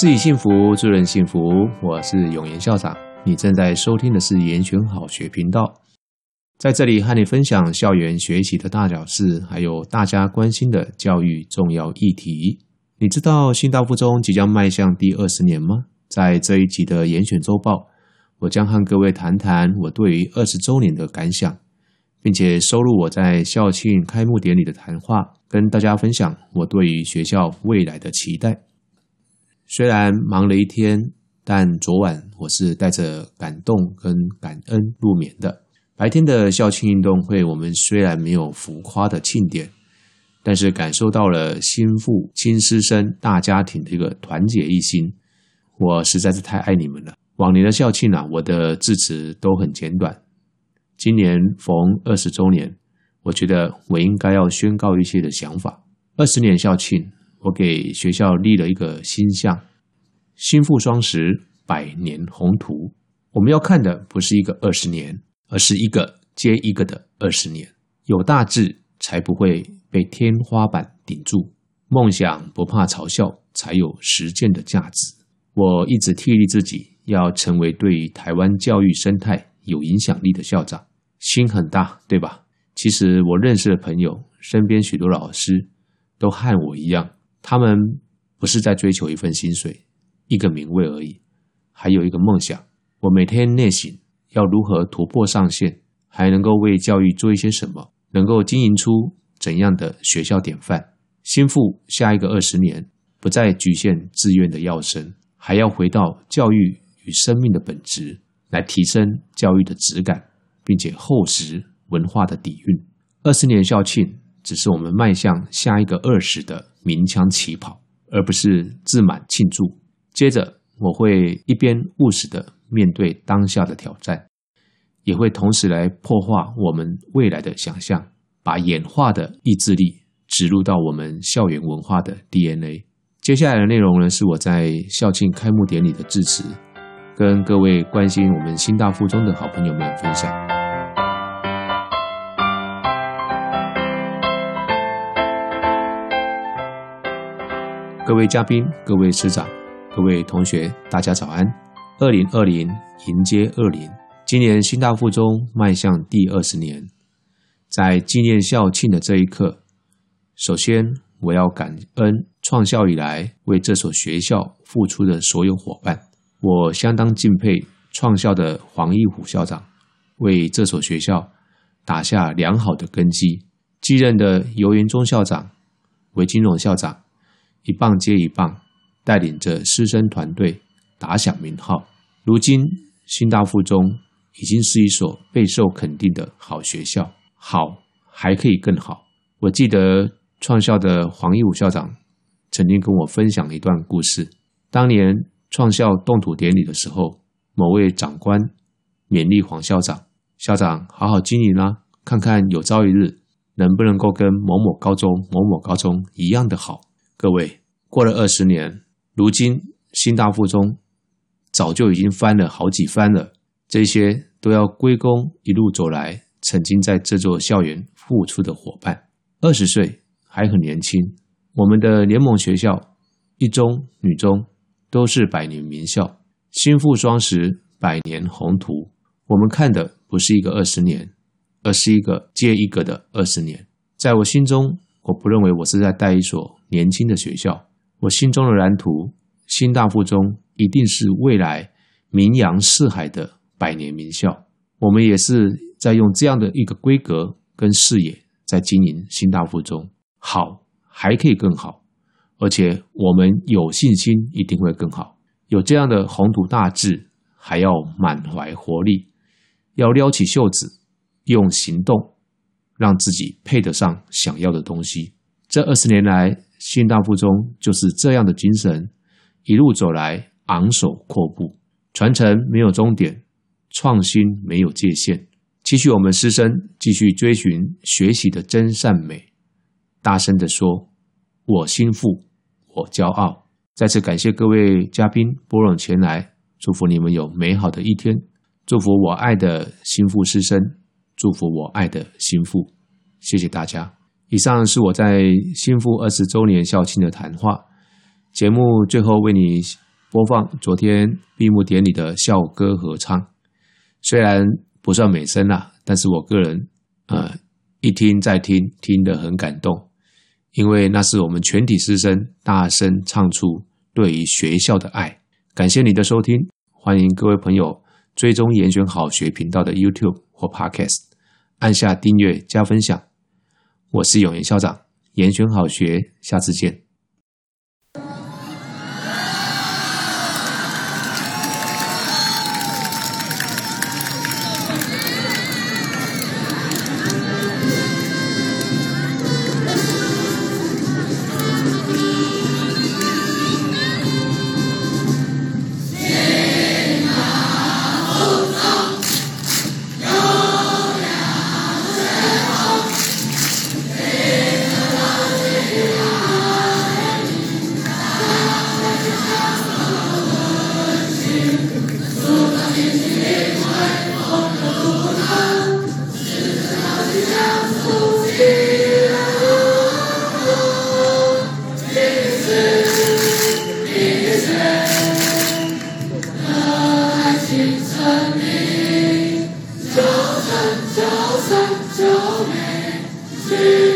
自己幸福，助人幸福。我是永言校长，你正在收听的是延选好学频道，在这里和你分享校园学习的大小事，还有大家关心的教育重要议题。你知道新大附中即将迈向第二十年吗？在这一集的严选周报，我将和各位谈谈我对于二十周年的感想，并且收录我在校庆开幕典礼的谈话，跟大家分享我对于学校未来的期待。虽然忙了一天，但昨晚我是带着感动跟感恩入眠的。白天的校庆运动会，我们虽然没有浮夸的庆典，但是感受到了新附亲师生大家庭的一个团结一心。我实在是太爱你们了。往年的校庆啊，我的致辞都很简短。今年逢二十周年，我觉得我应该要宣告一些的想法。二十年校庆。我给学校立了一个新项：新附双十百年宏图。我们要看的不是一个二十年，而是一个接一个的二十年。有大志，才不会被天花板顶住；梦想不怕嘲笑，才有实践的价值。我一直替励自己，要成为对台湾教育生态有影响力的校长。心很大，对吧？其实我认识的朋友，身边许多老师，都和我一样。他们不是在追求一份薪水、一个名位而已，还有一个梦想。我每天内省，要如何突破上限，还能够为教育做一些什么，能够经营出怎样的学校典范。新附下一个二十年，不再局限志愿的要生，还要回到教育与生命的本质，来提升教育的质感，并且厚实文化的底蕴。二十年校庆，只是我们迈向下一个二十的。鸣枪起跑，而不是自满庆祝。接着，我会一边务实的面对当下的挑战，也会同时来破坏我们未来的想象，把演化的意志力植入到我们校园文化的 DNA。接下来的内容呢，是我在校庆开幕典礼的致辞，跟各位关心我们新大附中的好朋友们分享。各位嘉宾、各位师长、各位同学，大家早安！二零二零迎接二零，今年新大附中迈向第二十年，在纪念校庆的这一刻，首先我要感恩创校以来为这所学校付出的所有伙伴。我相当敬佩创校的黄义虎校长，为这所学校打下良好的根基。继任的游元忠校长、韦金荣校长。一棒接一棒，带领着师生团队打响名号。如今，新大附中已经是一所备受肯定的好学校。好，还可以更好。我记得创校的黄义武校长曾经跟我分享了一段故事。当年创校动土典礼的时候，某位长官勉励黄校长：“校长，好好经营啦，看看有朝一日能不能够跟某某高中、某某高中一样的好。”各位，过了二十年，如今新大附中早就已经翻了好几番了。这些都要归功一路走来曾经在这座校园付出的伙伴。二十岁还很年轻，我们的联盟学校一中、女中都是百年名校。新附双十百年宏图，我们看的不是一个二十年，而是一个接一个的二十年。在我心中，我不认为我是在带一所。年轻的学校，我心中的蓝图，新大附中一定是未来名扬四海的百年名校。我们也是在用这样的一个规格跟视野在经营新大附中。好，还可以更好，而且我们有信心一定会更好。有这样的宏图大志，还要满怀活力，要撩起袖子，用行动让自己配得上想要的东西。这二十年来，新大附中就是这样的精神，一路走来昂首阔步，传承没有终点，创新没有界限，期许我们师生继续追寻学习的真善美，大声地说：“我心腹，我骄傲。”再次感谢各位嘉宾拨冗前来，祝福你们有美好的一天，祝福我爱的心腹师生，祝福我爱的心腹，谢谢大家。以上是我在新附二十周年校庆的谈话。节目最后为你播放昨天闭幕典礼的校歌合唱，虽然不算美声啦，但是我个人呃一听再听，听得很感动，因为那是我们全体师生大声唱出对于学校的爱。感谢你的收听，欢迎各位朋友追踪延选好学频道的 YouTube 或 Podcast，按下订阅加分享。我是永言校长，言选好学，下次见。see.